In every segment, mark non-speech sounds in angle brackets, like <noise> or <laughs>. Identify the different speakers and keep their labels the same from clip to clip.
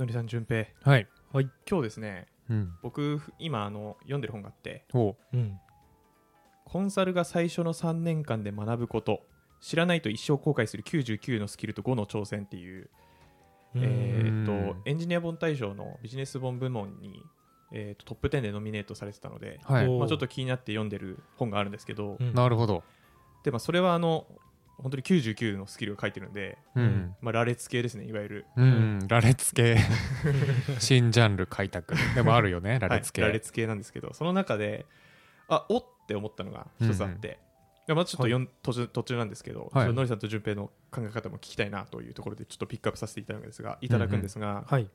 Speaker 1: のりさん順平。
Speaker 2: はい。
Speaker 1: 今日ですね
Speaker 2: うん。
Speaker 1: 僕今あの読んでる本があって
Speaker 2: お
Speaker 3: う。ん。
Speaker 1: コンサルが最初の3年間で学ぶこと知らないと一生後悔する99のスキルと5の挑戦っていう、えーっとエンジニア本大賞のビジネス本部門に、えーっとトップ10でノミネートされてたので、
Speaker 2: はい。
Speaker 3: お
Speaker 1: まあ、ちょっと気になって読んでる本があるんですけど、
Speaker 3: うん。
Speaker 2: なるほど。
Speaker 1: でまあ、それはあの本当に99のスキルが書いてるんで、
Speaker 2: うん。
Speaker 1: まあ、羅列系ですねいわゆる。
Speaker 2: うん、うん、羅列系。<laughs> 新ジャンル開拓。でもあるよね羅列系、
Speaker 1: はい、羅列系なんですけどその中であおって思ったのが一つあって、いやまあちょっと読ん、途中途中なんですけど、
Speaker 2: はい。
Speaker 1: のりさんと順平の考え方も聞きたいなというところでちょっとピックアップさせていただくんですがいただくんですが、
Speaker 3: はい。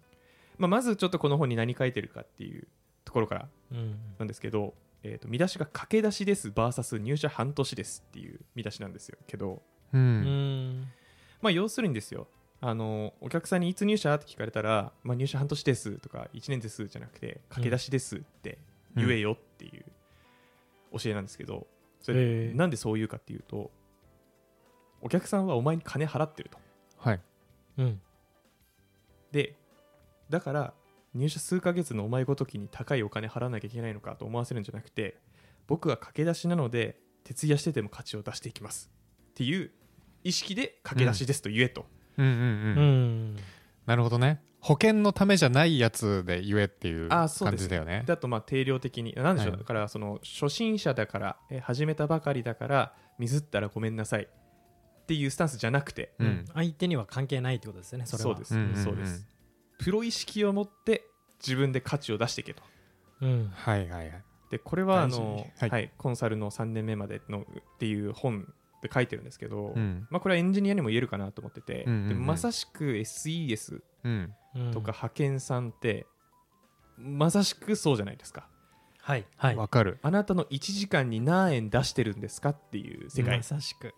Speaker 1: まあ、まずちょっとこの本に何書いてるかっていうところから
Speaker 3: うん
Speaker 1: なんですけど、えー、と見出しが駆け出しです VS 入社半年ですっていう見出しなんですよ。けど、
Speaker 2: う
Speaker 3: うん。ん
Speaker 1: まあ、要するにですよ。あのお客さんにいつ入社って聞かれたら、まあ、入社半年ですとか1年ですじゃなくて駆け出しですって言えよっていう教えなんですけどそれ
Speaker 3: えー
Speaker 1: なんでそう言うかっていうとお客さんはお前に金払ってると。
Speaker 2: はい。
Speaker 3: うん。
Speaker 1: でだから入社数ヶ月のお前ごときに高いお金払わなきゃいけないのかと思わせるんじゃなくて僕は駆け出しなので徹夜してでも価値を出していきますっていう意識で駆け出しですと言えと、
Speaker 2: うん。うん。
Speaker 3: う
Speaker 2: うん。
Speaker 3: ん。
Speaker 2: なるほどね。保険のためじゃないやつで言えっていう
Speaker 1: あそうです。
Speaker 2: 感じだよね。
Speaker 1: であとまあ定量的に。なんでしょう、
Speaker 2: はい。
Speaker 1: だからその初心者だからえ始めたばかりだからミスったらごめんなさい。っていうスタンスじゃなくて。
Speaker 2: うん。
Speaker 3: 相手には関係ないってことですよねそれは。
Speaker 1: そうです、
Speaker 2: うんうんうん。
Speaker 1: そうです。プロ意識を持って自分で価値を出していけと。
Speaker 3: うん。
Speaker 2: はいはいはい。
Speaker 1: でこれはあの、
Speaker 2: は
Speaker 1: はい。いコンサルの3年目までのっていう本で書いてるんですけど、
Speaker 2: うん。
Speaker 1: まあ、これはエンジニアにも言えるかなと思ってて、
Speaker 2: うんうんうん。
Speaker 1: でまさしく SES とか派遣さんって、まさしくそうじゃないですか。
Speaker 3: はいはい。
Speaker 2: わかる。
Speaker 1: あなたの1時間に何円出してるんですかっていう世界、
Speaker 3: まさしく。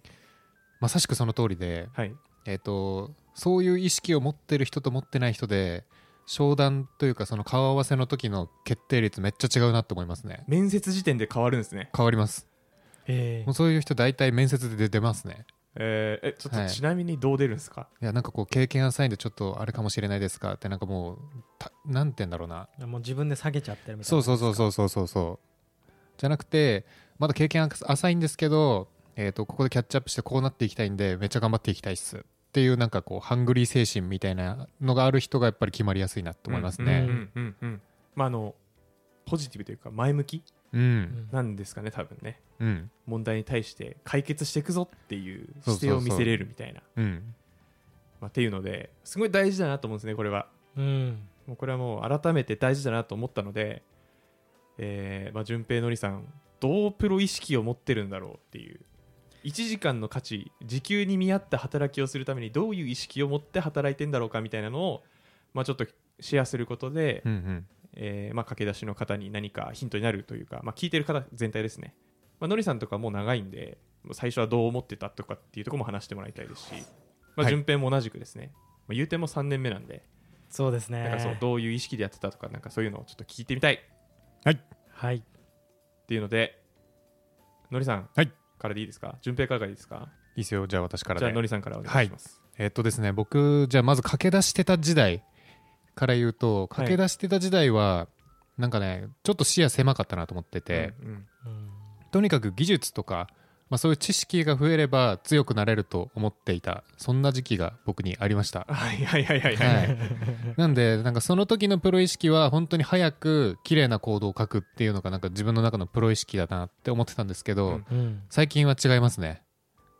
Speaker 2: まさしくその通りで
Speaker 1: はい、
Speaker 2: えっ、とそういう意識を持ってる人と持ってない人で商談というかその顔合わせの時の決定率めっちゃ違うなって思いますね。
Speaker 1: 面接時点で変わるんですね。
Speaker 2: 変わります
Speaker 3: え
Speaker 2: もうそういう人大体面接で出ますね。
Speaker 1: えーえちょっ
Speaker 2: はい。
Speaker 1: とちなみにどう出るんですか、
Speaker 2: いやなんかこう経験アサインでちょっとあれかもしれないですかってなんかもうたなんて言うんだろうな。
Speaker 3: もう自分で下げちゃってるみたいな。
Speaker 2: そうそうそうそうそうそう。そうじゃなくてまだ経験浅いんですけど、えー、とここでキャッチアップしてこうなっていきたいんでめっちゃ頑張っていきたいっすっていうなんかこうハングリー精神みたいなのがある人がやっぱり決まりやすいなと思います
Speaker 1: う
Speaker 2: ね
Speaker 1: んうんうん。まああのポジティブというか前向きなんですかね多分ね。
Speaker 2: うん。
Speaker 1: 問題に対して解決していくぞっていう姿勢を見せれるみたいな。
Speaker 2: うん。
Speaker 1: まあ、っていうのですごい大事だなと思うんですねこれは。
Speaker 3: うん。
Speaker 1: もうこれはもう改めて大事だなと思ったので、えーまあ、順平のりさんどうプロ意識を持ってるんだろうっていう。1時間の価値時給に見合った働きをするためにどういう意識を持って働いてんだろうかみたいなのを、まあ、ちょっとシェアすることで、
Speaker 2: うんうん
Speaker 1: えーまあ、駆け出しの方に何かヒントになるというか、まあ、聞いてる方全体ですね、まあのりさんとかもう長いんで最初はどう思ってたとかっていうところも話してもらいたいですし、まあ、
Speaker 2: はい
Speaker 1: 順平も同じくですね、まあ、言うても3年目なんで。
Speaker 3: そうですね。
Speaker 1: なんかそうどういう意識でやってたとかなんかそういうのをちょっと聞いてみたい。っ
Speaker 3: はい。
Speaker 1: ていうのでのりさん
Speaker 2: はい。
Speaker 1: からでいいですか？順平からがいいですか？
Speaker 2: いいですよ。じゃあ私からで。
Speaker 1: じゃあのりさんからお願いします、
Speaker 2: えっとですね僕じゃあまず駆け出してた時代から言うと駆け出してた時代は、なんかねちょっと視野狭かったなと思ってて、とにかく技術とか、まあ、そういう知識が増えれば強くなれると思っていたそんな時期が僕にありました。
Speaker 1: はいはいはいはい。はい、
Speaker 2: はいなんでなんかその時のプロ意識は本当に早く綺麗なコードを書くっていうのがなんか自分の中のプロ意識だなって思ってたんですけど、最近は違いますね。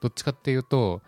Speaker 2: どっちかっていうと、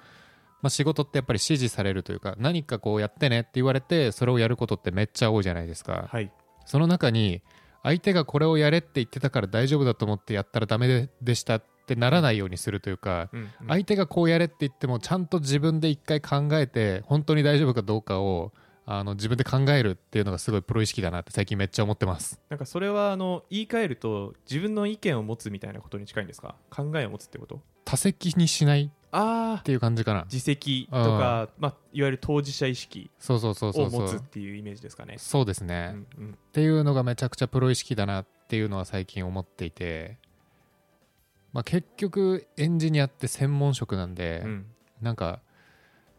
Speaker 2: まあ、仕事ってやっぱり指示されるというか何かこうやってねって言われてそれをやることってめっちゃ多いじゃないですか。
Speaker 1: はい。
Speaker 2: その中に相手がこれをやれって言ってたから大丈夫だと思ってやったらダメででしたってならないようにするというか、
Speaker 1: うんうん。
Speaker 2: 相手がこうやれって言ってもちゃんと自分で一回考えて本当に大丈夫かどうかをあの自分で考えるっていうのがすごいプロ意識だなって最近めっちゃ思ってます。
Speaker 1: なんかそれはあの言い換えると自分の意見を持つみたいなことに近いんですか？考えを持つってこと？
Speaker 2: 多責にしないっていう感じかな。
Speaker 1: 自責とか、まあ、いわゆる当事者意識
Speaker 2: そうそうそうそ
Speaker 1: を持つっていうイメージですかね。
Speaker 2: そうですね、
Speaker 1: うんうん。
Speaker 2: っていうのがめちゃくちゃプロ意識だなっていうのは最近思っていて、まあ、結局エンジニアって専門職なんで、
Speaker 1: うん。
Speaker 2: なんか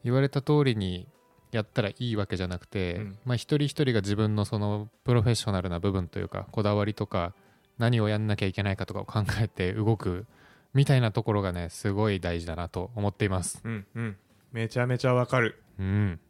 Speaker 2: 言われた通りにやったらいいわけじゃなくて、
Speaker 1: うん。
Speaker 2: まあ、一人一人が自分のそのプロフェッショナルな部分というかこだわりとか何をやんなきゃいけないかとかを考えて動くみたいなところがねすごい大事だなと思っています。
Speaker 1: うんうん。めちゃめちゃわかる。
Speaker 2: うん。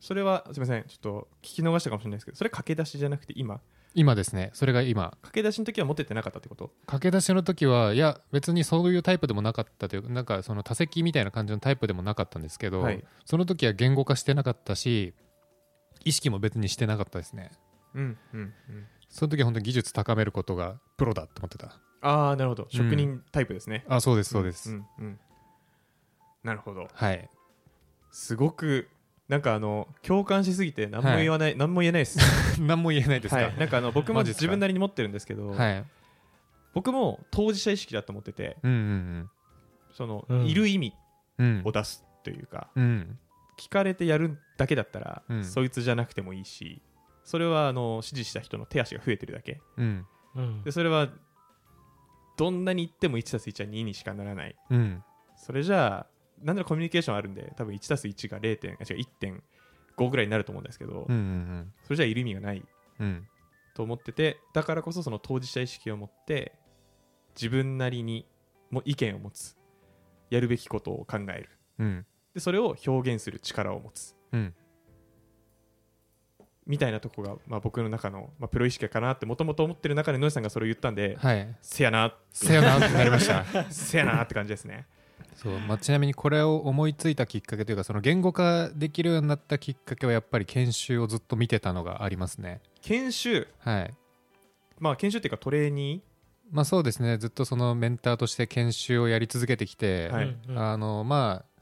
Speaker 1: それはすみませんちょっと聞き逃したかもしれないですけどそれ駆け出しじゃなくて今？
Speaker 2: 今ですね。それが今。
Speaker 1: 駆け出しの時は持ってってなかったってこと？
Speaker 2: 駆け出しの時はいや別にそういうタイプでもなかったというかなんかその多席みたいな感じのタイプでもなかったんですけど、
Speaker 1: はい。
Speaker 2: その時は言語化してなかったし意識も別にしてなかったですね。
Speaker 1: うんうんうん
Speaker 2: その時は本当に技術高めることがプロだと思ってた。
Speaker 1: ああなるほど。職人タイプですね、
Speaker 2: あそうですそうです、
Speaker 1: んうんうん。なるほど。
Speaker 2: はい。
Speaker 1: すごくなんかあの共感しすぎて何も言わない、何も言えないです。<laughs>
Speaker 2: 何も言えないですか、
Speaker 1: はい、なんかあの僕も
Speaker 2: マジっすか？
Speaker 1: 自分なりに持ってるんですけど、
Speaker 2: はい。
Speaker 1: 僕も当事者意識だと思ってて
Speaker 2: うんうん
Speaker 1: その、
Speaker 3: うん。
Speaker 1: いる意味
Speaker 2: うんうん。
Speaker 1: を出すというか
Speaker 2: うん。
Speaker 1: 聞かれてやるだけだったら、
Speaker 2: うん。
Speaker 1: そいつじゃなくてもいいしそれはあの支持した人の手足が増えてるだけ。
Speaker 2: うん。
Speaker 3: うん。
Speaker 1: でそれはどんなに言っても 1+1 は2にしかならない。
Speaker 2: うん。
Speaker 1: それじゃあなんならコミュニケーションあるんで多分 1+1 が0点あ違う1.5ぐらいになると思うんですけど、
Speaker 2: うんうん
Speaker 1: それじゃあいる意味がない。
Speaker 2: うん。
Speaker 1: と思っててだからこそその当事者意識を持って自分なりにも意見を持つ。やるべきことを考える。
Speaker 2: うん。
Speaker 1: でそれを表現する力を持つ。
Speaker 2: うん
Speaker 1: みたいなとこが、まあ、僕の中の、まあ、プロ意識かなってもともと思ってる中でノイさんがそれを言ったんで
Speaker 2: はい。
Speaker 1: せやなって。
Speaker 2: せやなってなりました。<laughs>
Speaker 1: せやなって感じですね。
Speaker 2: そう、まあ、ちなみにこれを思いついたきっかけというかその言語化できるようになったきっかけはやっぱり研修をずっと見てたのがありますね。
Speaker 1: 研修？
Speaker 2: はい。
Speaker 1: まあ研修っていうかトレーニ
Speaker 2: まあそうですね。ずっとそのメンターとして研修をやり続けてきて、
Speaker 1: はい。
Speaker 2: あのまあ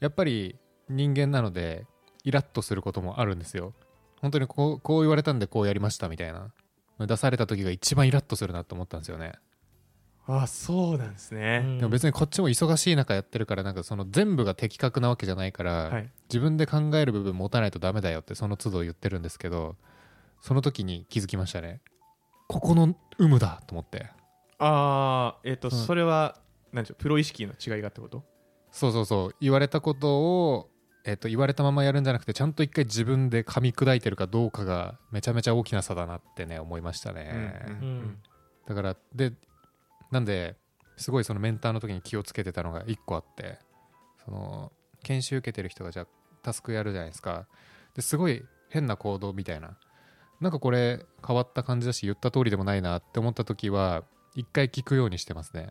Speaker 2: やっぱり人間なのでイラッとすることもあるんですよ本当にこうこう言われたんでこうやりましたみたいな。出された時が一番イラッとするなと思ったんですよね、
Speaker 1: ーあそうなんですね、
Speaker 3: うん。
Speaker 2: でも別にこっちも忙しい中やってるからなんかその全部が的確なわけじゃないから、
Speaker 1: はい。
Speaker 2: 自分で考える部分持たないとダメだよってその都度言ってるんですけどその時に気づきましたね。ここの有無だと思って。
Speaker 1: ああえっ、と、
Speaker 2: うん。
Speaker 1: それは何でしょうプロ意識の違いがってこと？
Speaker 2: そうそうそう。言われたことを、えっと言われたままやるんじゃなくてちゃんと一回自分で噛み砕いてるかどうかがめちゃめちゃ大きな差だなってね思いましたね、
Speaker 1: うん
Speaker 3: うん。
Speaker 2: だからでなんですごいそのメンターの時に気をつけてたのが1個あってその研修受けてる人がじゃあタスクやるじゃないですか。ですごい変な行動みたいな。なんかこれ変わった感じだし言った通りでもないなって思った時は一回聞くようにしてますね。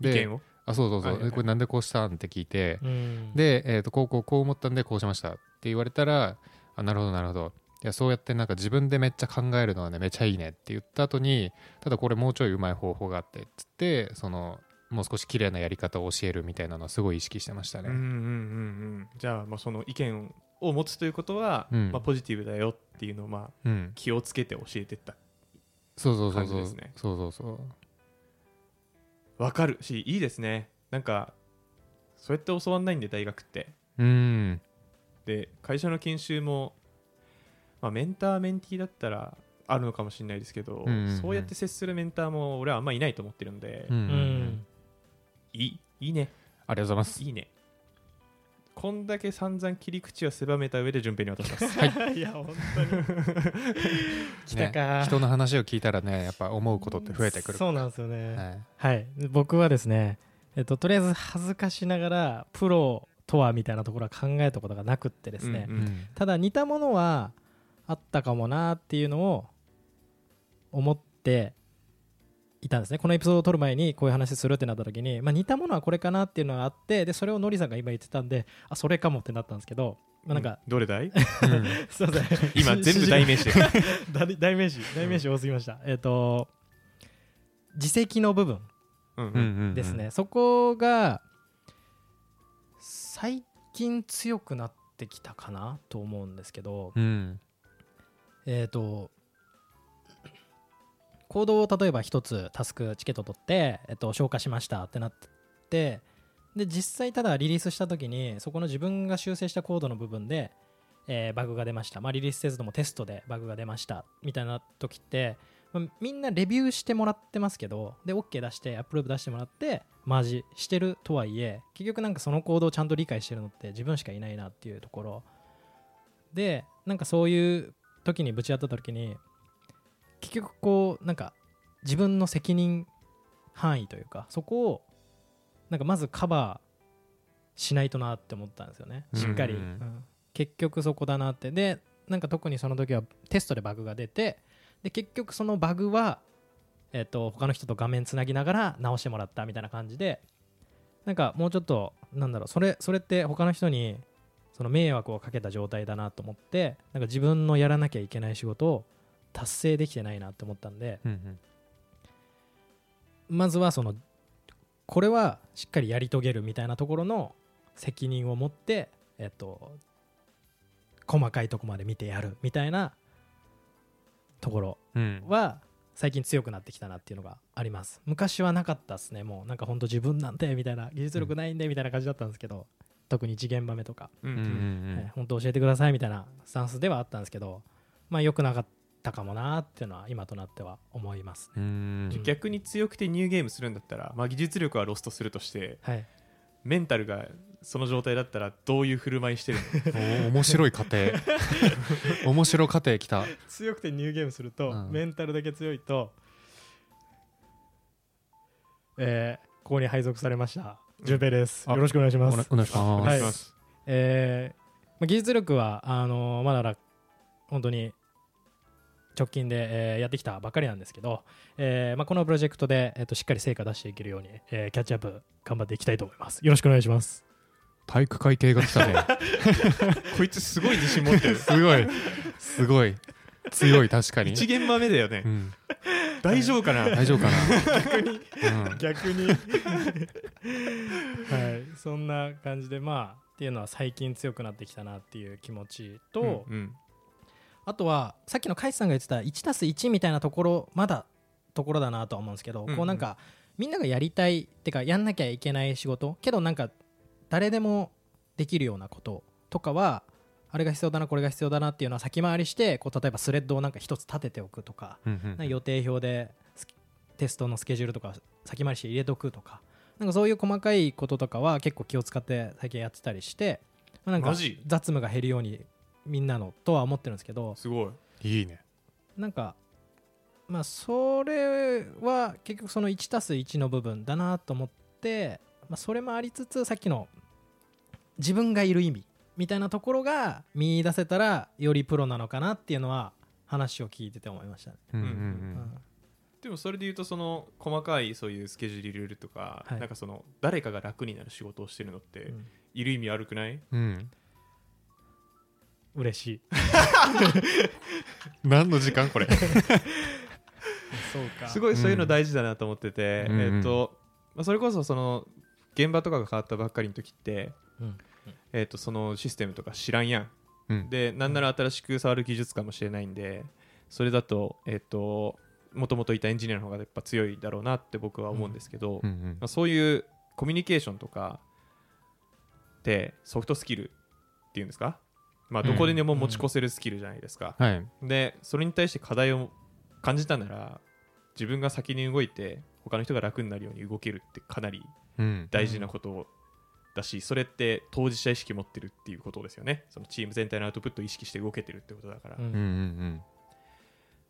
Speaker 1: 意見を？
Speaker 2: あそうそうそう、
Speaker 1: はいはいはい。
Speaker 2: これなんでこうしたんって聞いて、
Speaker 3: うん。
Speaker 2: で、えー、とこうこうこう思ったんでこうしました。って言われたらあなるほどなるほど。いやそうやってなんか自分でめっちゃ考えるのはねめちゃいいねって言った後にただこれもうちょいうまい方法があってっつってそのもう少し綺麗なやり方を教えるみたいなのはすごい意識してましたね、
Speaker 1: うんうんうんうんじゃあまあその意見を持つということは、
Speaker 2: うん。
Speaker 1: まあ、ポジティブだよっていうのをまあ
Speaker 2: うん、
Speaker 1: 気をつけて教えてった。
Speaker 2: そうそうそうそう、そうそうそう
Speaker 1: わかるしいいですね。なんかそうやって教わんないんで大学って。
Speaker 2: うん。
Speaker 1: で会社の研修も、まあ、メンターメンティーだったらあるのかもしれないですけど、
Speaker 2: うんうんうん。
Speaker 1: そうやって接するメンターも俺はあんまいないと思ってるんで、
Speaker 2: うんうん。
Speaker 1: いいいいね。
Speaker 2: ありがとうございます。
Speaker 1: いいねこんだけ散々切り口を狭めた上で順平に渡します。<laughs>
Speaker 3: いや本当に。<laughs> 来たか、
Speaker 2: ね、人の話を聞いたらねやっぱ思うことって増えてくる
Speaker 3: そうなんですよね。
Speaker 2: はい。
Speaker 3: はい、僕はですね、えっと、とりあえず恥ずかしながらプロとはみたいなところは考えたことがなくってですね、
Speaker 1: うん
Speaker 2: うん。
Speaker 3: ただ似たものはあったかもなっていうのを思っていたんですね。このエピソードを撮る前にこういう話するってなった時に、まあ、似たものはこれかなっていうのがあってでそれをのりさんが今言ってたんであそれかもってなったんですけど、まあ、なんか、
Speaker 1: どれだい？
Speaker 2: うん。
Speaker 3: すいません <laughs> <laughs>
Speaker 1: 今全部代名詞。<laughs> で
Speaker 3: 代代名詞。代名詞多すぎました、えっ、と自責の部分
Speaker 1: うんうん。
Speaker 2: うんうんうん。
Speaker 3: ですね、そこが最近強くなってきたかなと思うんですけど、
Speaker 2: うん。
Speaker 3: えっ、と行動を例えば一つタスクチケット取って、えっと、消化しましたってなってで実際ただリリースした時にそこの自分が修正したコードの部分で、えーバグが出ました、まあ、リリースせずともテストでバグが出ました。みたいな時って、まあみんなレビューしてもらってますけどで OK 出してアップロード出してもらってマージしてるとはいえ結局なんかその行動をちゃんと理解してるのって自分しかいないなっていうところ。でなんかそういう時にぶち当たった時に結局こうなんか自分の責任範囲というかそこをなんかまずカバーしないとなって思ったんですよね。しっかり、
Speaker 2: うん。
Speaker 3: うん。結局そこだなって。でなんか特にその時はテストでバグが出てで結局そのバグは、えっと他の人と画面つなぎながら直してもらったみたいな感じでなんかもうちょっとなんだろうそれそれって他の人にその迷惑をかけた状態だなと思ってなんか自分のやらなきゃいけない仕事を達成できてないなって思ったんで
Speaker 2: うんうん。
Speaker 3: まずはそのこれはしっかりやり遂げるみたいなところの責任を持ってえっと細かいとこまで見てやるみたいなところ
Speaker 2: うん。
Speaker 3: は最近強くなってきたなっていうのがあります。昔はなかったですね。もうなんかほんと自分なんてみたいな技術力ないんでみたいな感じだったんですけど、特に次元場面とか、
Speaker 1: うん
Speaker 2: うんうん。
Speaker 3: はい本当教えてくださいみたいなスタンスではあったんですけどまあ良くなかったかもなっていうのは今となっては思います
Speaker 2: うんうん。
Speaker 1: 逆に強くてニューゲームするんだったら、まあ、技術力はロストするとして
Speaker 3: はい。
Speaker 1: メンタルがその状態だったらどういう振る舞いしてるの？
Speaker 2: お面白い家庭 <laughs> 面白家庭きた。
Speaker 3: 強くてニューゲームすると、
Speaker 2: うん。
Speaker 3: メンタルだけ強いと、えーここに配属されました順平です、
Speaker 2: あ
Speaker 3: よろしくお願いします。
Speaker 2: お願いします。
Speaker 1: お願い
Speaker 3: えーまあ技術力はあのーまだら本当に直近で、えーやってきたばっかりなんですけど、えーまあ、このプロジェクトで、えー、としっかり成果出していけるように、えーキャッチアップ頑張っていきたいと思います。よろしくお願いします。
Speaker 2: 体育会系が来たね <laughs>
Speaker 1: こいつすごい自信持ってる。<laughs>
Speaker 2: すごい。すごい。強い確かに、
Speaker 1: 一現場目だよね。
Speaker 2: う、ん、
Speaker 1: 大丈夫かな？
Speaker 2: 大丈夫かな？
Speaker 3: 逆に。
Speaker 2: うん。
Speaker 3: 逆に。<laughs> はい。そんな感じでまあっていうのは最近強くなってきたなっていう気持ちと、
Speaker 1: うんうん
Speaker 3: あとはさっきのカイさんが言ってた 1+1 みたいなところまだところだなとは思うんですけど、
Speaker 1: うんうん。
Speaker 3: こうなんかみんながやりたいってかやんなきゃいけない仕事けどなんか誰でもできるようなこととかはあれが必要だなこれが必要だなっていうのは先回りしてこう例えばスレッドをなんか一つ立てておくとか予定表でステストのスケジュールとか先回りして入れとくとかなんかそういう細かいこととかは結構気を使って最近やってたりして、まあなんか雑務が減るようにみんなのとは思ってるんですけど
Speaker 1: すごい。
Speaker 2: いいね。
Speaker 3: なんかまあそれは結局その 1+1 の部分だなと思って、まあ、それもありつつさっきの自分がいる意味みたいなところが見出せたらよりプロなのかなっていうのは話を聞いてて思いましたね。
Speaker 2: うんうんう
Speaker 1: うん。
Speaker 3: うん。
Speaker 1: でもそれで言うとその細かいそういうスケジュール入れるとか、
Speaker 3: はい。
Speaker 1: なんかその誰かが楽になる仕事をしてるのって、
Speaker 3: うん。
Speaker 1: いる意味悪くない？
Speaker 2: うん
Speaker 3: 嬉しい。<laughs>
Speaker 2: 何の時間これ？<laughs>
Speaker 3: そうか。
Speaker 1: すごいそういうの大事だなと思ってて、
Speaker 2: うん
Speaker 1: えっとまあ、それこそその現場とかが変わったばっかりの時って、
Speaker 3: うん
Speaker 1: えっとそのシステムとか知らんやん。
Speaker 2: うん。
Speaker 1: でなんなら新しく触る技術かもしれないんでそれだとえっともともといたエンジニアの方がやっぱ強いだろうなって僕は思うんですけど、
Speaker 2: うんうん。
Speaker 1: まあ、そういうコミュニケーションとかってソフトスキルっていうんですか、まあ、どこででも持ち越せるスキルじゃないですか、
Speaker 2: はい。
Speaker 1: でそれに対して課題を感じたなら自分が先に動いて他の人が楽になるように動けるってかなり
Speaker 2: うん。
Speaker 1: 大事なことだし、それって当事者意識持ってるっていうことですよね。そのチーム全体のアウトプットを意識して動けてるってことだから、
Speaker 3: うん
Speaker 2: うんうん。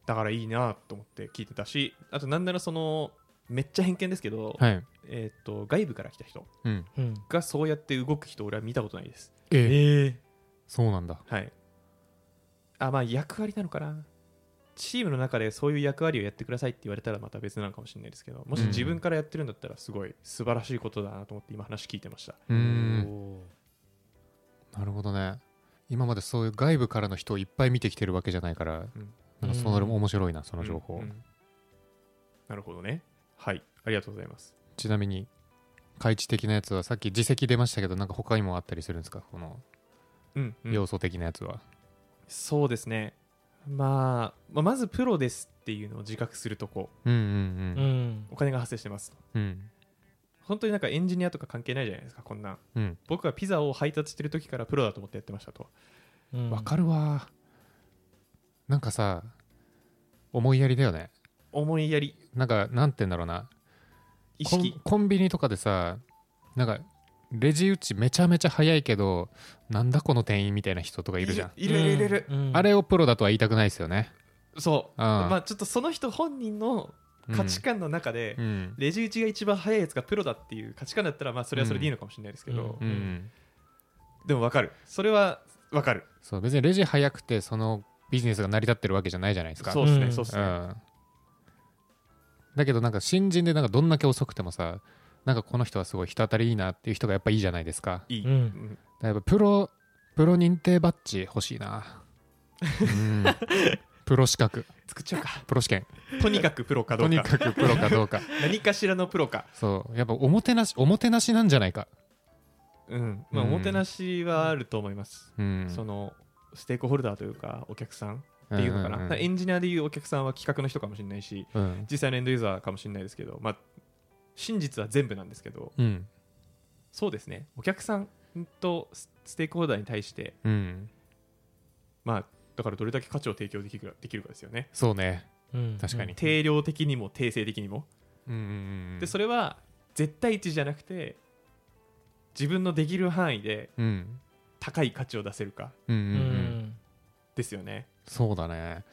Speaker 1: だからいいなと思って聞いてたしあとなんならそのめっちゃ偏見ですけど、
Speaker 2: うんはい。
Speaker 1: えー、と外部から来た人
Speaker 2: うん。
Speaker 3: うん。
Speaker 1: がそうやって動く人俺は見たことないです。
Speaker 2: え
Speaker 3: え
Speaker 2: そうなんだ。
Speaker 1: はい。あまあ役割なのかな。チームの中でそういう役割をやってくださいって言われたらまた別なのかもしれないですけどもし
Speaker 2: うん。
Speaker 1: 自分からやってるんだったらすごい素晴らしいことだなと思って今話聞いてました。
Speaker 2: う
Speaker 3: うん
Speaker 2: んなるほどね。今までそういう外部からの人をいっぱい見てきてるわけじゃないから、
Speaker 1: うん。
Speaker 2: なんかその面白いなその情報、
Speaker 1: うん。うん。なるほどね。はい。ありがとうございます。
Speaker 2: ちなみに開智的なやつはさっき自責出ましたけどなんか他にもあったりするんですか？この
Speaker 1: うん、うん。
Speaker 2: 要素的なやつは、
Speaker 1: そうですね。まあ、まあまずプロですっていうのを自覚するとこ。
Speaker 2: うん、うん
Speaker 3: う
Speaker 2: うん。
Speaker 3: ん
Speaker 1: お金が発生してます。
Speaker 2: うん。
Speaker 1: 本当になんかエンジニアとか関係ないじゃないですかこんなん。
Speaker 2: うん。
Speaker 1: 僕はピザを配達してる時からプロだと思ってやってましたと。
Speaker 3: うん。
Speaker 2: わかるわ。なんかさ思いやりだよね。
Speaker 1: 思いやり。
Speaker 2: なんかなんて言うんだろうな。コン
Speaker 1: 意識
Speaker 2: コンビニとかでさなんかレジ打ちめちゃめちゃ早いけどなんだこの店員みたいな人とかいるじゃん。
Speaker 1: いるいるいるいる、
Speaker 3: うん
Speaker 2: あれをプロだとは言いたくないですよね。
Speaker 1: そう。
Speaker 2: うん。
Speaker 1: まあちょっとその人本人の価値観の中で、
Speaker 2: うん。
Speaker 1: レジ打ちが一番早いやつがプロだっていう価値観だったらまあそれはそれでいいのかもしれないですけど、
Speaker 2: うんうん。
Speaker 1: でも分かる。それは分かる。
Speaker 2: そう別にレジ早くてそのビジネスが成り立ってるわけじゃないじゃないですか。
Speaker 1: そうですね、
Speaker 3: うん。
Speaker 1: そうですね、
Speaker 2: うん。だけどなんか新人でなんかどんだけ遅くてもさなんかこの人はすごい人当たりいいなっていう人がやっぱいいじゃないですか。
Speaker 1: いい、
Speaker 3: うん。
Speaker 1: うん
Speaker 2: だやっぱプロプロ認定バッジ欲しいな。うん。<laughs> プロ資格。
Speaker 1: 作っちゃうか。
Speaker 2: プロ試験。
Speaker 1: とにかくプロかど
Speaker 2: とに
Speaker 1: うか
Speaker 2: かくプロかどうか。<laughs>
Speaker 1: 何かしらのプロか。
Speaker 2: そう。やっぱおもてなしおもてなしなんじゃないか。
Speaker 1: うん。まあ、
Speaker 2: うん。
Speaker 1: おもてなしはあると思います、
Speaker 2: うん。
Speaker 1: そのステークホルダーというかお客さんっていうのかな、
Speaker 2: ん。ん
Speaker 1: だからエンジニアでいうお客さんは企画の人かもしれないし
Speaker 2: うん。
Speaker 1: 実際のエンドユーザーかもしれないですけど、まあ、真実は全部なんですけど
Speaker 2: うん。
Speaker 1: そうですね。お客さんとスステークホルダーに対して
Speaker 2: うん。
Speaker 1: まあだからどれだけ価値を提供できるかできるかですよね。
Speaker 2: そうね。
Speaker 3: うん。
Speaker 2: 確かに。
Speaker 1: 定量的にも定性的にも、
Speaker 2: うんうんうん
Speaker 1: でそれは絶対値じゃなくて自分のできる範囲で
Speaker 2: うん。
Speaker 1: 高い価値を出せるか
Speaker 2: うんう
Speaker 3: うん。ん。
Speaker 1: ですよね。
Speaker 2: そうだね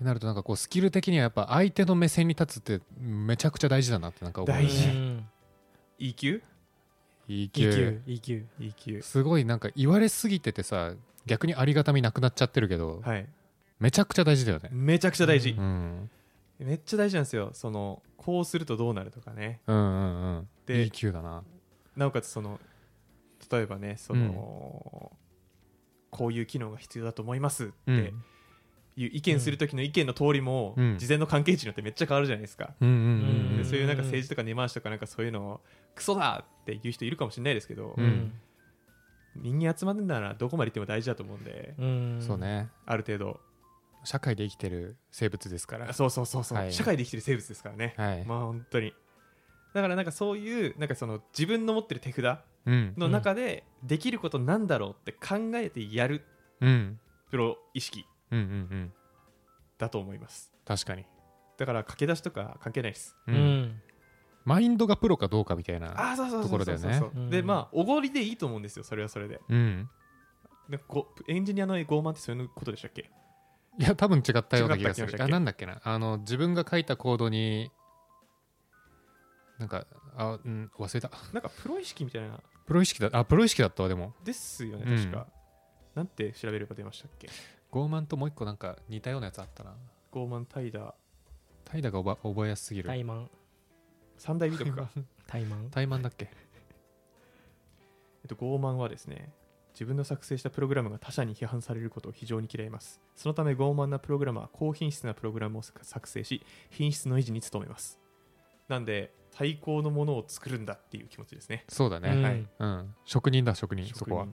Speaker 2: なるとなんかこうスキル的にはやっぱ相手の目線に立つってめちゃくちゃ大事だなってなんか思う、ね、
Speaker 1: 大事。
Speaker 3: うん
Speaker 1: EQ?EQ
Speaker 2: EQ
Speaker 3: EQ EQ
Speaker 2: すごいなんか言われすぎててさ逆にありがたみなくなっちゃってるけど
Speaker 1: はい。
Speaker 2: めちゃくちゃ大事だよね。
Speaker 1: めちゃくちゃ大事、
Speaker 3: う
Speaker 2: うん。
Speaker 1: めっちゃ大事なんですよ。そのこうするとどうなるとかね。
Speaker 2: うんうんうん。
Speaker 1: で
Speaker 2: EQ だな。
Speaker 1: なおかつその例えばねその、こういう機能が必要だと思いますって
Speaker 2: うん
Speaker 1: いう意見する時の意見の通りも、
Speaker 2: うん。
Speaker 1: 事前の関係値によってめっちゃ変わるじゃないですか、
Speaker 2: うんうんうん
Speaker 3: うん
Speaker 1: でそういうなんか政治とか根回しとかなんかそういうのをクソだって言う人いるかもしれないですけど、
Speaker 2: うん。
Speaker 1: 人間集まるならどこまで行っても大事だと思うんで、
Speaker 3: うん。
Speaker 2: そうね。
Speaker 1: ある程度。
Speaker 2: 社会で生きてる生物ですから。
Speaker 1: そうそうそうそう、
Speaker 2: はい。
Speaker 1: 社会で生きてる生物ですからね、
Speaker 2: はい、
Speaker 1: まあ本当に。だからなんかそういうなんかその自分の持ってる手札
Speaker 2: うん。
Speaker 1: の中でできることなんだろうって考えてやる
Speaker 2: うん。
Speaker 1: プロ意識
Speaker 2: うんうんうん。
Speaker 1: だと思います。
Speaker 2: 確かに、
Speaker 1: だから駆け出しとか関係ないです。
Speaker 2: う
Speaker 3: うん。ん
Speaker 2: マインドがプロかどうかみたいな
Speaker 1: ああそうそう
Speaker 2: ところだよね。
Speaker 3: うん。
Speaker 1: でまあおごりでいいと思うんですよそれはそれで。
Speaker 2: うん。
Speaker 1: でこうエンジニアの傲慢ってそういうことでしたっけ？
Speaker 2: いや多分違ったような気がする。
Speaker 1: 違った気がしたっけ
Speaker 2: あなんだっけな。あの自分が書いたコードになんかあうん忘れた。
Speaker 1: なんかプロ意識みたいな。
Speaker 2: プロ意識だあプロ意識だったわでも。
Speaker 1: ですよね
Speaker 2: うん。
Speaker 1: 確か、なんて調べれば出ましたっけ？
Speaker 2: 傲慢ともう一個なんか似たようなやつあったな。
Speaker 1: 傲慢怠惰
Speaker 2: 怠惰が覚え覚えやすすぎる。
Speaker 3: 怠慢
Speaker 1: 三大美徳か。
Speaker 3: 怠慢
Speaker 2: 怠慢だっけ？<laughs>
Speaker 1: えっと、傲慢はですね自分の作成したプログラムが他者に批判されることを非常に嫌います。そのため傲慢なプログラマーは高品質なプログラムを作成し品質の維持に努めます。なんで最高のものを作るんだっていう気持ちですね。
Speaker 2: そうだね。
Speaker 3: うん
Speaker 1: はい。
Speaker 2: うん。職人だ職人そ
Speaker 1: 職
Speaker 2: こは。
Speaker 1: 人。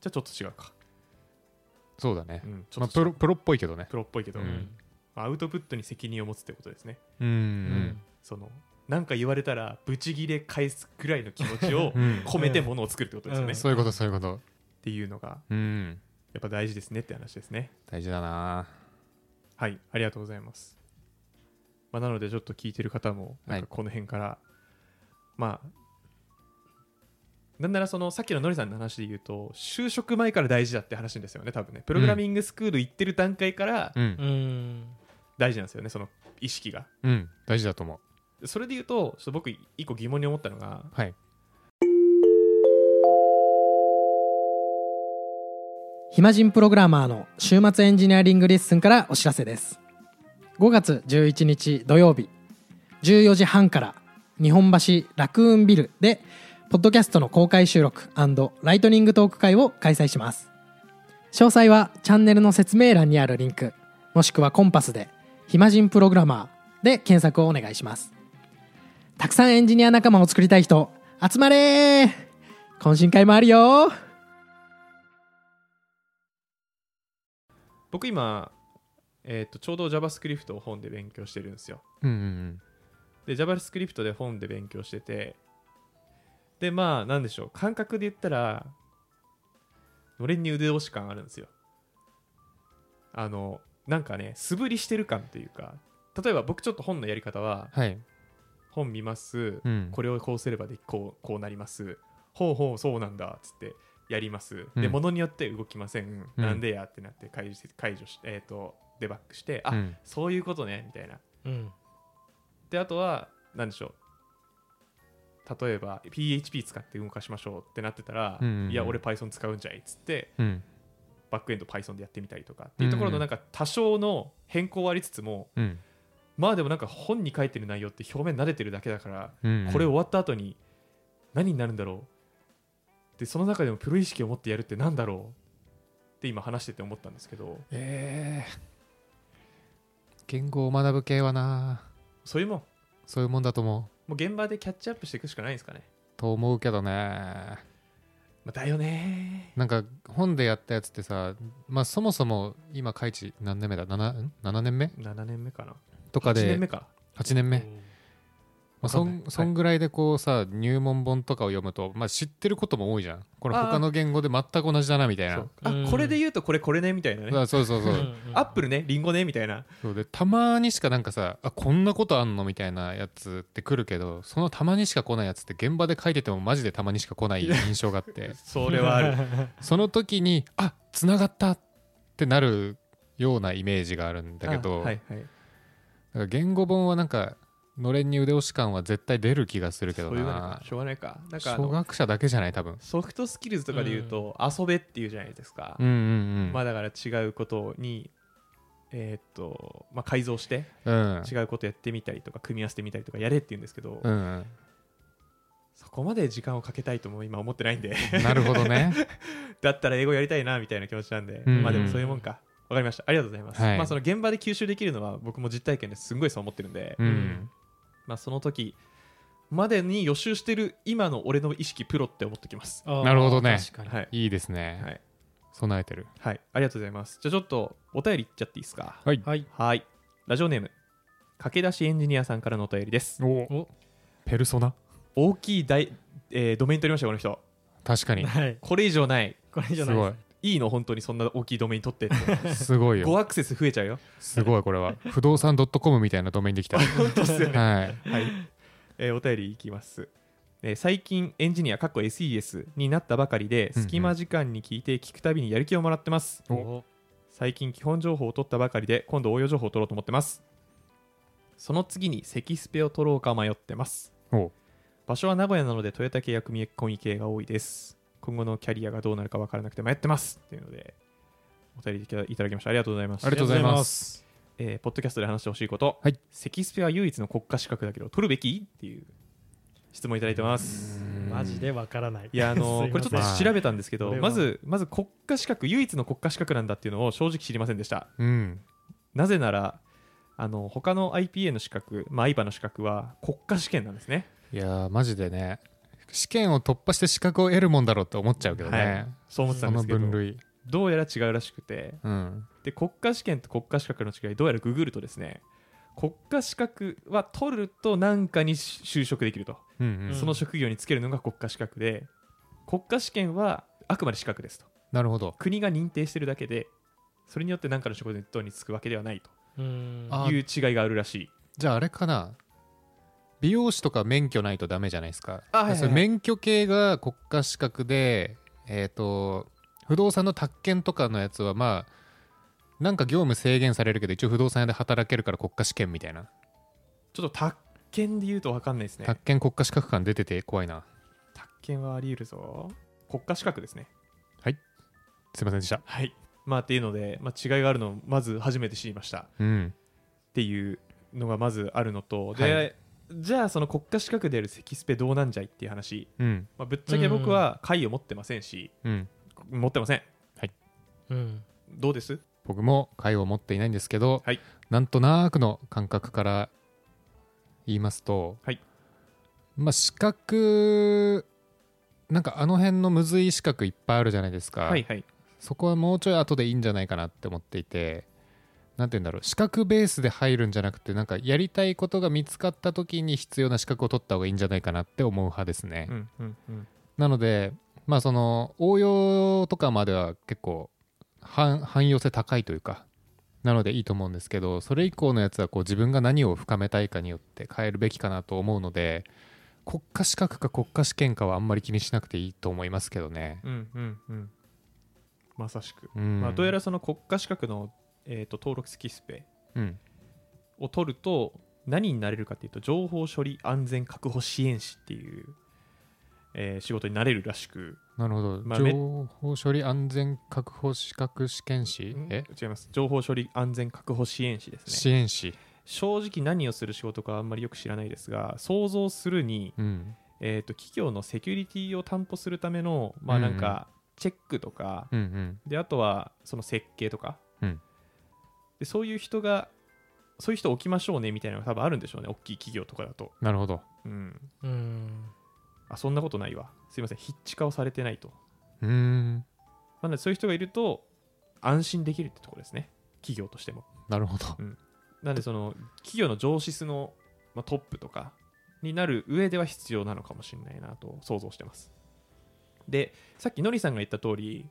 Speaker 1: じゃあちょっと違うか、
Speaker 2: そうだね。
Speaker 1: うん、ちょ
Speaker 2: まあプロプロっぽいけどね。
Speaker 1: プロっぽいけど、
Speaker 2: うん。
Speaker 1: アウトプットに責任を持つってことですね。
Speaker 2: うん
Speaker 3: うん。
Speaker 1: そのなんか言われたらブチギレ返すぐらいの気持ちを
Speaker 2: うん。
Speaker 1: 込めてものを作るってことですよね、
Speaker 3: うん。
Speaker 1: っ
Speaker 2: そういうことそういうこと。
Speaker 1: ていうのが
Speaker 2: うん。
Speaker 1: やっぱ大事ですねって話ですね。
Speaker 2: 大事だな。
Speaker 1: はい、ありがとうございます。まあ、なので、ちょっと聞いてる方も、なんかこの辺から、まあ、なんならそのさっきののりさんの話で言うと、就職前から大事だって話ですよね、多分ね。プログラミングスクール行ってる段階から
Speaker 2: うん。
Speaker 3: うん
Speaker 1: 大事なんですよね、その意識が。
Speaker 2: うん。大事だと思う。
Speaker 1: それで言うと、ちょっと僕、一個疑問に思ったのが、
Speaker 2: はい。
Speaker 3: 暇人プログラマーの週末エンジニアリングレッスンからお知らせです。5月11日土曜日14時半から日本橋ラクーンビルでポッドキャストの公開収録ライトニングトーク会を開催します。詳細はチャンネルの説明欄にあるリンク。もしくはコンパスで暇人プログラマーで検索をお願いします。たくさんエンジニア仲間を作りたい人集まれー。懇親会もあるよ。
Speaker 1: 僕今、えー、とちょうど JavaScript を本で勉強してるんですよ。
Speaker 2: うんうん。
Speaker 1: で JavaScript で本で勉強しててでまあなんでしょう。感覚で言ったらのれんに腕押し感あるんですよ。あのなんかね素振りしてる感というか例えば僕ちょっと本のやり方は
Speaker 2: はい。
Speaker 1: 本見ます、
Speaker 2: うん。
Speaker 1: これをこうすればでこうこうなります。ほうほうそうなんだ。っつってやります、
Speaker 2: うん。
Speaker 1: でものによって動きません、
Speaker 2: うん。
Speaker 1: なんでやってなって解除し解除し、えー、とデバッグしてあ、
Speaker 2: うん。
Speaker 1: そういうことねみたいな。
Speaker 3: うん。
Speaker 1: であとは何でしょう例えば PHP 使って動かしましょうってなってたら、
Speaker 2: うんうんうん。
Speaker 1: いや俺 Python 使うんじゃいっつって
Speaker 2: うん。
Speaker 1: バックエンド Python でやってみたりとかっていうところのなんか多少の変更はありつつも、
Speaker 2: うん。
Speaker 1: まあでもなんか本に書いてる内容って表面撫でてるだけだから、
Speaker 2: うん
Speaker 1: これ終わった後に何になるんだろうでその中でもプロ意識を持ってやるってなんだろうって今話してて思ったんですけど。
Speaker 2: えー。言語を学ぶ系はな
Speaker 1: そういうもん。も
Speaker 2: そういうもんだと思う
Speaker 1: う現場でキャッチアップしていくしかないんですかね、
Speaker 2: と思うけどね。
Speaker 1: まあ、だよね。
Speaker 2: なんか本でやったやつってさまあそもそも今開智何年目だ？7, ん7年目
Speaker 1: ？7年目かな。
Speaker 2: とかで
Speaker 1: 8年目か。
Speaker 2: 8年目、まあ、そ
Speaker 1: ん
Speaker 2: そんぐらいでこうさ入門本とかを読むと、まあ、知ってることも多いじゃん。これ他の言語で全く同じだなみたいな。
Speaker 1: そう。あ
Speaker 3: うん。
Speaker 1: これで言うとこれこれねみたいなね。
Speaker 2: あそうそうそう,、
Speaker 1: アップルねリンゴねみたいな。
Speaker 2: そうでたまにしかなんかさあこんなことあんのみたいなやつって来るけどそのたまにしか来ないやつって現場で書いててもマジでたまにしか来ない印象があって。<laughs>
Speaker 1: それはある。<laughs>
Speaker 2: その時にあつながったってなるようなイメージがあるんだけど、
Speaker 1: あはいはい。
Speaker 2: だから言語本はなんかのれんに腕押し感は絶対出る気がするけど
Speaker 1: そういうの
Speaker 2: な
Speaker 1: か。しょうがないか。なんかあ
Speaker 2: 小
Speaker 1: の
Speaker 2: 学者だけじゃない多分。
Speaker 1: ソフトスキルズとかで言うと遊べっていうじゃないですか、
Speaker 2: うんうんうん。
Speaker 1: まあだから違うことにえーっとまあ改造して
Speaker 2: うん。
Speaker 1: 違うことやってみたりとか組み合わせてみたりとかやれって言うんですけど、
Speaker 2: うんうん。
Speaker 1: そこまで時間をかけたいとも今思ってないんで。
Speaker 2: なるほどね。<laughs>
Speaker 1: だったら英語やりたいなみたいな気持ちなんで、
Speaker 2: うん。
Speaker 1: まあでもそういうもんか。わかりました。ありがとうございます、
Speaker 2: はい。
Speaker 1: まあその現場で吸収できるのは僕も実体験ですんごいそう思ってるんで、
Speaker 2: うん
Speaker 1: まあその時までに予習してる今の俺の意識プロって思ってきます。
Speaker 2: なるほどね。
Speaker 3: 確かに。
Speaker 1: はい。
Speaker 2: いいですね、
Speaker 1: はい、
Speaker 2: 備えてる。
Speaker 1: はい、ありがとうございます。じゃあちょっとお便りいっちゃっていいですか？
Speaker 2: はい。
Speaker 3: はい。
Speaker 1: はい。ラジオネーム駆け出しエンジニアさんからのお便りです。
Speaker 2: お
Speaker 3: お。
Speaker 2: ペルソナ？
Speaker 1: 大きい大、えードメイン取りましたよこの人。
Speaker 2: 確かに。
Speaker 3: はい。
Speaker 1: これ以上ない。
Speaker 3: これ以上
Speaker 2: すごい
Speaker 3: ない
Speaker 1: いいの？本当にそんな大きいドメイン取ってって。
Speaker 2: すごいよ。
Speaker 1: 5アクセス増えちゃうよ。
Speaker 2: すごいこれは。<laughs> 不動産 .com みたいなドメインできた。
Speaker 1: 本当っすよね。
Speaker 2: はい。
Speaker 1: はい、えーお便りいきます、えー最近エンジニアかっこ SES になったばかりで
Speaker 2: うんうん。
Speaker 1: 隙間時間に聞いて聞くたびにやる気をもらってます、
Speaker 3: お。
Speaker 1: 最近基本情報を取ったばかりで今度応用情報を取ろうと思ってます。その次に積スペを取ろうか迷ってます。
Speaker 2: お。
Speaker 1: 場所は名古屋なのでトヨタ系や組み込み系が多いです今後のキャリアがどうなるか分からなくて迷ってますっていうのでお便りいただきましたありがとうございます。
Speaker 2: ありがとうございます。
Speaker 1: えーポッドキャストで話してほしいこと、
Speaker 2: はい。
Speaker 1: 積スペは唯一の国家資格だけど取るべきっていう質問いただいてます。
Speaker 3: マジでわからない。
Speaker 1: いやあの <laughs> これちょっと調べたんですけどまずまず国家資格唯一の国家資格なんだっていうのを正直知りませんでした。
Speaker 2: うん。
Speaker 1: なぜならあの他の IPA の資格、まあ、IPA の資格は国家試験なんですね。
Speaker 2: いやーマジでね試験を突破して資格を得るもんだろうって思っちゃうけどね、
Speaker 1: はい。そう思ってた
Speaker 2: その
Speaker 1: んですけど
Speaker 2: 分類。
Speaker 1: どうやら違うらしくて
Speaker 2: うん。
Speaker 1: で国家試験と国家資格の違いどうやらググるとですね国家資格は取ると何かに就職できると、
Speaker 2: うんうん。
Speaker 3: うん
Speaker 1: その職業につけるのが国家資格で国家試験はあくまで資格ですと。
Speaker 2: なるほど。
Speaker 1: 国が認定してるだけでそれによって何かの職業に就くわけではないと。いう違いがあるらしい。
Speaker 2: じゃああれかな美容師とか免許ないとダメじゃないですか。
Speaker 1: あはいはいはい。
Speaker 2: 免許系が国家資格でえっ、と不動産の宅建とかのやつはまあなんか業務制限されるけど一応不動産屋で働けるから国家試験みたいな。
Speaker 1: ちょっと宅建で言うと分かんないですね。
Speaker 2: 宅建国家資格感出てて怖いな。
Speaker 1: 宅建はあり得るぞ。国家資格ですね。
Speaker 2: すいませんでした。
Speaker 1: はい。まあっていうので、まあ、違いがあるのをまず初めて知りました。っ
Speaker 2: うん。
Speaker 1: ていうのがまずあるのとで、
Speaker 2: はい
Speaker 1: じゃあその国家資格である積スペどうなんじゃいっていう話、
Speaker 2: うん。
Speaker 1: まあ、ぶっちゃけ僕は会を持ってませんし
Speaker 2: うん。
Speaker 1: 持ってません。
Speaker 3: うん。
Speaker 1: どうです？
Speaker 2: 僕も会を持っていないんですけど、
Speaker 1: はい。
Speaker 2: なんとなくの感覚から言いますと、
Speaker 1: はい。
Speaker 2: まあ資格なんかあの辺のむずい資格いっぱいあるじゃないですか、
Speaker 1: はいはい。
Speaker 2: そこはもうちょい後でいいんじゃないかなって思っていてなんて言うんだろう。資格ベースで入るんじゃなくてなんかやりたいことが見つかった時に必要な資格を取った方がいいんじゃないかなって思う派ですね、
Speaker 1: うんうんうん。
Speaker 2: なのでまあその応用とかまでは結構汎汎用性高いというかなのでいいと思うんですけどそれ以降のやつはこう自分が何を深めたいかによって変えるべきかなと思うので国家資格か国家試験かはあんまり気にしなくていいと思いますけどね。
Speaker 1: うんうんうん。まさしく、
Speaker 2: うん。
Speaker 1: まあ、どうやらその国家資格の、えー、と登録スキスペ
Speaker 2: うん。
Speaker 1: を取ると何になれるかっていうと情報処理安全確保支援士っていう、えー仕事になれるらしく
Speaker 2: なるほど、
Speaker 1: まあめ
Speaker 2: 情報処理安全確保資格試験士？え
Speaker 1: 違います。情報処理安全確保支援士ですね。
Speaker 2: 支援士。
Speaker 1: 正直何をする仕事かあんまりよく知らないですが想像するに、
Speaker 2: うん。
Speaker 1: えー、と企業のセキュリティを担保するためのまあなんかチェックとか、
Speaker 2: うんうん。
Speaker 1: であとはその設計とか、
Speaker 2: うん
Speaker 1: でそういう人がそういう人置きましょうねみたいなのが多分あるんでしょうね大きい企業とかだと、
Speaker 2: なるほど。
Speaker 1: うん、
Speaker 3: うん。
Speaker 1: あそんなことないわ。すいませんヒッチ化をされてないと。
Speaker 2: うーん。
Speaker 1: なのでそういう人がいると安心できるってところですね。企業としても。
Speaker 2: なるほど。
Speaker 1: なんでその企業の上司の、まあ、トップとかになる上では必要なのかもしれないなと想像してます。でさっきのりさんが言った通り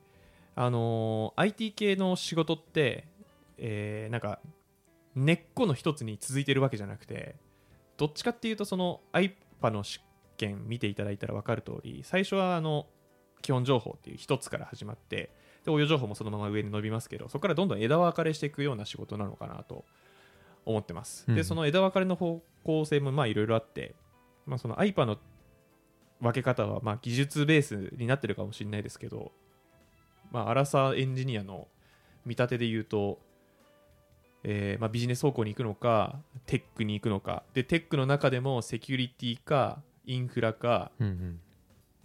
Speaker 1: あのー IT 系の仕事って、えーなんか根っこの一つに続いてるわけじゃなくてどっちかっていうとその iPA の試験見ていただいたら分かる通り最初はあの基本情報っていう一つから始まってで応用情報もそのまま上に伸びますけどそこからどんどん枝分かれしていくような仕事なのかなと思ってます、
Speaker 2: うん。
Speaker 1: でその枝分かれの方向性もまあいろいろあって、まあ、その iPA の分け方はまあ技術ベースになってるかもしれないですけど、まあ、アラサーエンジニアの見立てで言うと、えーまあ、ビジネス方向に行くのかテックに行くのか。でテックの中でもセキュリティかインフラか、
Speaker 2: うんうん。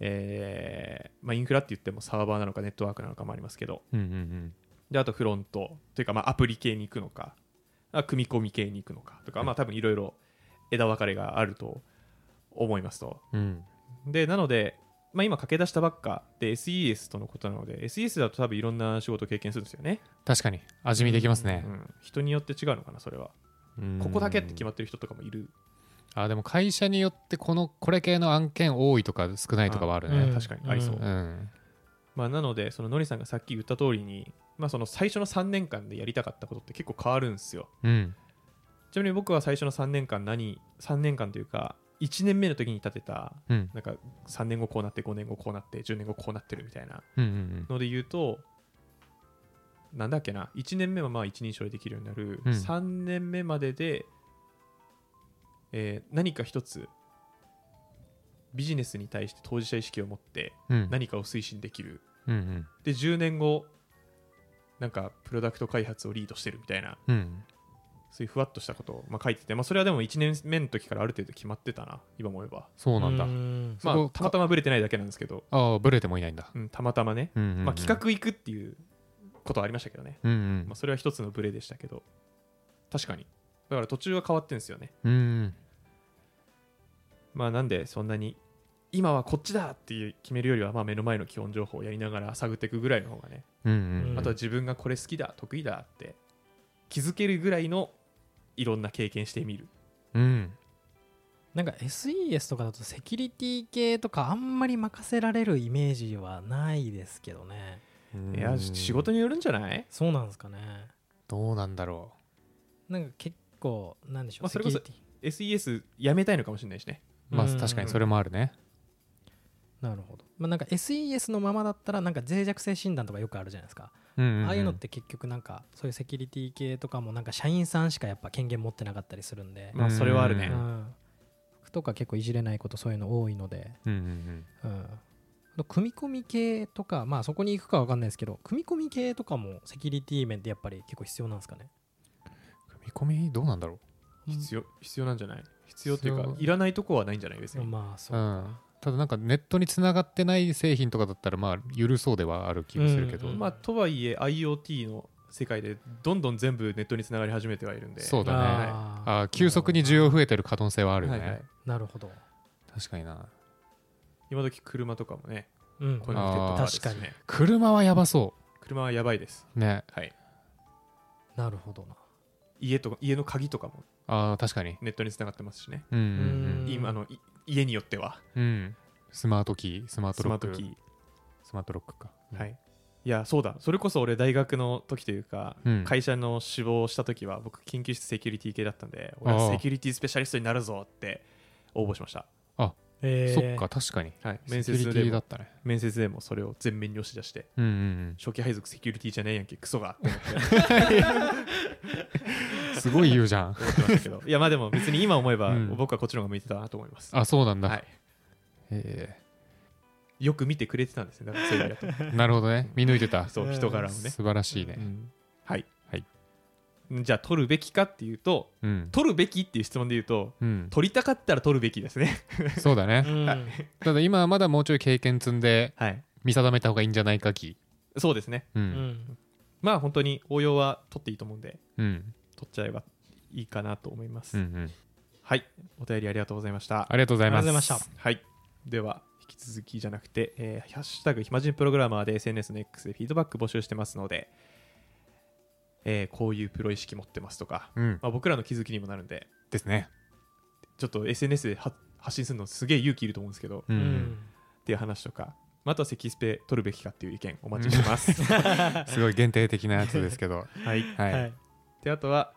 Speaker 1: えーまあ、インフラって言ってもサーバーなのかネットワークなのかもありますけど。
Speaker 2: うんうんうん。
Speaker 1: であとフロント。というかまあアプリ系に行くのか。あ組み込み系に行くのか。とか、まあ多分いろいろ枝分かれがあると思いますと。
Speaker 2: うん。
Speaker 1: でなので、まあ、今駆け出したばっかで SES とのことなので SES だと多分いろんな仕事を経験するんですよね、
Speaker 2: 確かに。味見できますね。
Speaker 1: う、ん、人によって違うのかなそれは。
Speaker 2: うん。
Speaker 1: ここだけって決まってる人とかもいる、
Speaker 2: あでも会社によってこのこれ系の案件多いとか少ないとかはあるね。
Speaker 3: うん
Speaker 1: 確かに。ありそう、
Speaker 3: うん。
Speaker 2: うん
Speaker 1: まあ、なのでそののりさんがさっき言った通りに、まあ、その最初の3年間でやりたかったことって結構変わるんですよ。
Speaker 2: うん。
Speaker 1: ちなみに僕は最初の3年間何3年間というか1年目の時に立てた
Speaker 2: うん。
Speaker 1: なんか3年後こうなって5年後こうなって10年後こうなってるみたいな
Speaker 2: うんうん
Speaker 1: ので言うとなんだっけな1年目はまあ一人称でできるようになる、
Speaker 2: うん。
Speaker 1: 3年目までで、えー何か一つビジネスに対して当事者意識を持って
Speaker 2: うん。
Speaker 1: 何かを推進できる。
Speaker 2: うんうん。
Speaker 1: で10年後なんかプロダクト開発をリードしてるみたいな
Speaker 2: うん
Speaker 1: そういうふわっとしたことをまあ書いてて、まあ、それはでも1年目の時からある程度決まってたな今思えば。
Speaker 2: そうなんだ。
Speaker 3: ん。
Speaker 1: まあたまたまブレてないだけなんですけど、
Speaker 2: ああブレてもいないんだ。
Speaker 1: うん、たまたまね、
Speaker 2: うんうんうん。
Speaker 1: まあ、企画行くっていうことはありましたけどね、
Speaker 2: うんうん。
Speaker 1: まあ、それは一つのブレでしたけど。確かに。だから途中は変わってんですよね。
Speaker 2: うんうん。
Speaker 1: まあなんでそんなに今はこっちだっていう決めるよりはまあ目の前の基本情報をやりながら探っていくぐらいの方がね、
Speaker 2: うんう
Speaker 3: うん
Speaker 2: ん。
Speaker 1: あとは自分がこれ好きだ得意だって気づけるぐらいのいろんな経験してみる。
Speaker 2: うん。
Speaker 3: なんか SES とかだとセキュリティ系とかあんまり任せられるイメージはないですけどね。
Speaker 1: いや仕事によるんじゃない？
Speaker 3: そうなんですかね。
Speaker 2: どうなんだろ
Speaker 3: なんか結構なんでしょう、
Speaker 1: まあそれこそ
Speaker 3: セキュリテ
Speaker 1: SES やめたいのかもしれないしね。
Speaker 2: うまあ
Speaker 3: うん
Speaker 2: 確かにそれもあるね。
Speaker 3: ィなるほど、まあ、なんか SES のままだったらなんか脆弱性診断とかよくあるじゃないですか、
Speaker 2: うんうんうん
Speaker 3: ああいうのって結局なんかそういうセキュリティ系とかもなんか社員さんしかやっぱ権限持ってなかったりするんで、
Speaker 1: まあそれはあるね。
Speaker 2: う
Speaker 3: うんとか結構いじれないことそういうの多いので、
Speaker 2: うんうん
Speaker 3: うん、あと組み込み系とかまあそこに行くかわかんないですけど組み込み系とかもセキュリティ面ってやっぱり結構必要なんですかね？
Speaker 2: 組み込みどうなんだろ
Speaker 1: 必要必要なんじゃない必要っていうかいらないとこはないんじゃない別に、
Speaker 3: まあそうう、
Speaker 2: うんただなんかネットにつながってない製品とかだったらまあ緩そうではある気もするけど。
Speaker 3: うん。
Speaker 1: まあとはいえ IoT の世界でどんどん全部ネットにつながり始めてはいるんで。
Speaker 2: そうだね。
Speaker 3: あー
Speaker 2: あー急速に需要増えてる可能性はあるよ
Speaker 1: はいはい。
Speaker 2: ね
Speaker 3: なるほど、
Speaker 2: 確かにな。
Speaker 1: 今時車とかもね
Speaker 3: うん。
Speaker 1: コネクテッ
Speaker 3: 確か
Speaker 1: ね
Speaker 2: 車はやばそ
Speaker 1: 車はやばいです。
Speaker 2: うね。
Speaker 1: はい。
Speaker 3: なるほどな
Speaker 1: 家とか家の鍵とかも
Speaker 2: ああ確かに。
Speaker 1: ネットにつながってますしね、
Speaker 2: うんうん
Speaker 3: うん。
Speaker 1: 今あのい家によっては。
Speaker 2: うん。うんスマートキースマート
Speaker 1: スマートキ
Speaker 2: ロックスマートロックか。
Speaker 1: ー、はい。いやそうだ。それこそ俺大学の時というか、
Speaker 2: うん。
Speaker 1: 会社の志望した時は僕研究室セキュリティ系だったんで俺は
Speaker 2: ああ
Speaker 1: セキュリティスペシャリストになるぞって応募しました、
Speaker 3: え
Speaker 2: そっか確かに。
Speaker 1: はい、面接で
Speaker 2: だったね。
Speaker 1: 面接でもそれを全面に押し出して
Speaker 2: うんうん
Speaker 1: 初期配属セキュリティじゃねえやんけクソがって思って。
Speaker 2: う <laughs> んすごい言うじゃん。
Speaker 1: 思ってましたけど。いやまあでも別に今思えば
Speaker 2: うん。
Speaker 1: 僕はこっちの方が向いてたなと思います、
Speaker 2: あそうなんだ、
Speaker 1: はい、
Speaker 2: え。
Speaker 1: よく見てくれてたんですねだからそういう意味だ
Speaker 2: ーなるほどね。見抜いてた。
Speaker 1: とそう人柄をね、
Speaker 2: 素晴らしいね。
Speaker 1: うん。はい、
Speaker 2: はい。
Speaker 1: じゃあ取るべきかっていうと
Speaker 2: うん、
Speaker 1: 取るべきっていう質問で言うと
Speaker 2: うん、
Speaker 1: 取りたかったら取るべきですね。
Speaker 2: そうだね。
Speaker 3: うん。
Speaker 1: はい。
Speaker 2: ただ今はまだもうちょい経験積んで
Speaker 1: はい。
Speaker 2: 見定めた方がいいんじゃないかき
Speaker 1: そうですね。
Speaker 2: う
Speaker 3: うんん。
Speaker 1: まあ本当に応用は取っていいと思うんで。
Speaker 2: うん
Speaker 1: 取っちゃえばいいかなと思います、
Speaker 2: うんうん。
Speaker 1: はい。お便りありがとうございました。
Speaker 2: ありがとうございま
Speaker 3: した。
Speaker 1: はい。では引き続きじゃなくて、えーハッシュタグ暇人プログラマーで SNS の X でフィードバック募集してますので、えーこういうプロ意識持ってますとか、
Speaker 2: うん。
Speaker 1: まあ、僕らの気づきにもなるんで。
Speaker 2: ですね。
Speaker 1: ちょっと SNS では発信するのすげえ勇気いると思うんですけど、
Speaker 2: う
Speaker 3: うん。ん
Speaker 1: っていう話とかまたはセキスペ取るべきかっていう意見お待ちしてます、<laughs>
Speaker 2: すごい限定的なやつですけど。<laughs>
Speaker 1: はい。
Speaker 2: はい、
Speaker 3: はい
Speaker 1: であとは、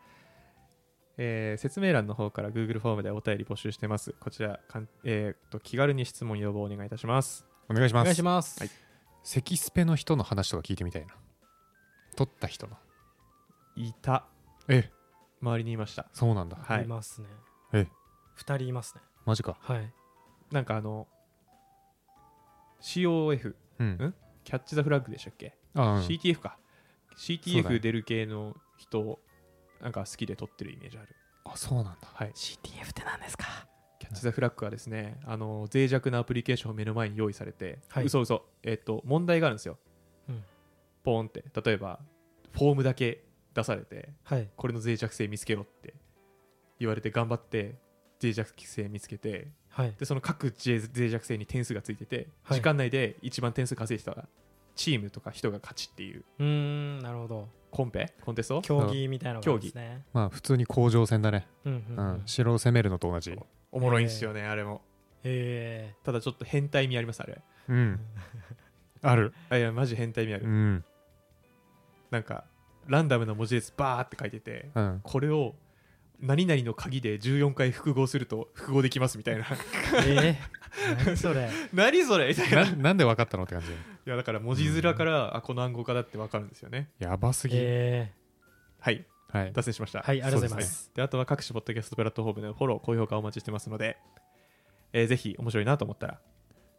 Speaker 1: えー説明欄の方から Google フォームでお便り募集してます。こちらかん、えーと気軽に質問要望お願いいたします。
Speaker 3: お
Speaker 2: お願いします。
Speaker 3: 願いします。
Speaker 1: はい。
Speaker 2: 関スペの人の話とか聞いてみたいな。取った人の。
Speaker 1: いた。
Speaker 2: え。
Speaker 1: 周りにいました。
Speaker 2: そうなんだ。
Speaker 1: はい。
Speaker 3: いますね。
Speaker 2: え。
Speaker 3: 二人いますね。
Speaker 2: マジか。
Speaker 3: はい。
Speaker 1: なんかあの COF
Speaker 2: うん。
Speaker 1: ん？キャッチ・ザ・フラッグでしたっけ、
Speaker 2: あうん。
Speaker 1: CTF か。CTF
Speaker 2: ね。
Speaker 1: 出る系の人なんか好きで撮ってるイメージある。
Speaker 2: あそうなんだ。
Speaker 1: はい。
Speaker 3: CTF って何ですか？
Speaker 1: キャッチ・ザ・フラッグはですねあの脆弱なアプリケーションを目の前に用意されて、
Speaker 3: はい。
Speaker 1: 嘘嘘。えっ、と問題があるんですよ、
Speaker 3: うん。
Speaker 1: ポーンって。例えばフォームだけ出されて
Speaker 3: はい。
Speaker 1: これの脆弱性見つけろって言われて頑張って脆弱性見つけて
Speaker 3: はい。
Speaker 1: でその各脆脆弱性に点数がついてて、
Speaker 3: はい。
Speaker 1: 時間内で一番点数稼いでたチームとか人が勝ちっていう。
Speaker 3: うーんなるほど
Speaker 1: コンペ？コンテスト？
Speaker 3: 競技みたいなのがあるんですね。
Speaker 2: まあ普通に甲状腺だね。
Speaker 3: うんう
Speaker 2: うん。ん。城を攻めるのと同じ。
Speaker 1: おもろいんですよね、あれも。
Speaker 3: へ
Speaker 1: ただちょっと変態味ありますあれ。
Speaker 2: うん。<laughs> ある。
Speaker 1: あいやマジ変態味ある、
Speaker 2: うん。
Speaker 1: なんかランダムな文字列バーって書いてて
Speaker 2: うん。
Speaker 1: これを何々の鍵で14回複合すると複合できますみたいな。<laughs>
Speaker 3: えー。何それ。<laughs>
Speaker 1: 何それみたいな。い
Speaker 2: ななんで分かったのって感じ
Speaker 1: やだから文字面から、あこの暗号化だって分かるんですよね。
Speaker 2: やばすぎ。
Speaker 3: え
Speaker 1: はい。
Speaker 2: はい。
Speaker 1: 脱線しました。
Speaker 3: はいありがとうございま
Speaker 1: そうですね。であとは各種ポッドキャストプラットフォームでのフォロー高評価お待ちしてますので、えーぜひ面白いなと思ったら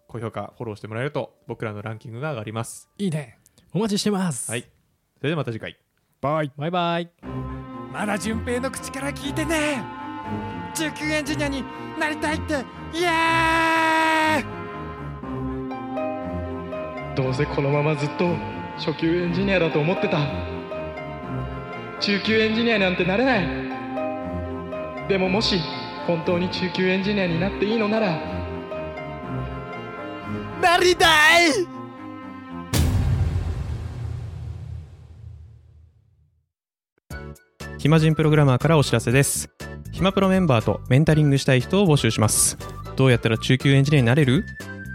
Speaker 1: 高評価フォローしてもらえると僕らのランキングが上がります。
Speaker 2: いいね。
Speaker 3: ーお待ちしてます。
Speaker 1: はい。それではまた次回。
Speaker 2: バイ。
Speaker 3: バイバイ。
Speaker 2: まだ順平の口から聞いてね。中級エンジニアになりたいって。イエーイ
Speaker 4: どうせこのままずっと初級エンジニアだと思ってた。中級エンジニアなんてなれない。でももし本当に中級エンジニアになっていいのなら。なりたい！
Speaker 1: 暇人プログラマーからお知らせです。暇プロメンバーとメンタリングしたい人を募集します。どうやったら中級エンジニアになれる？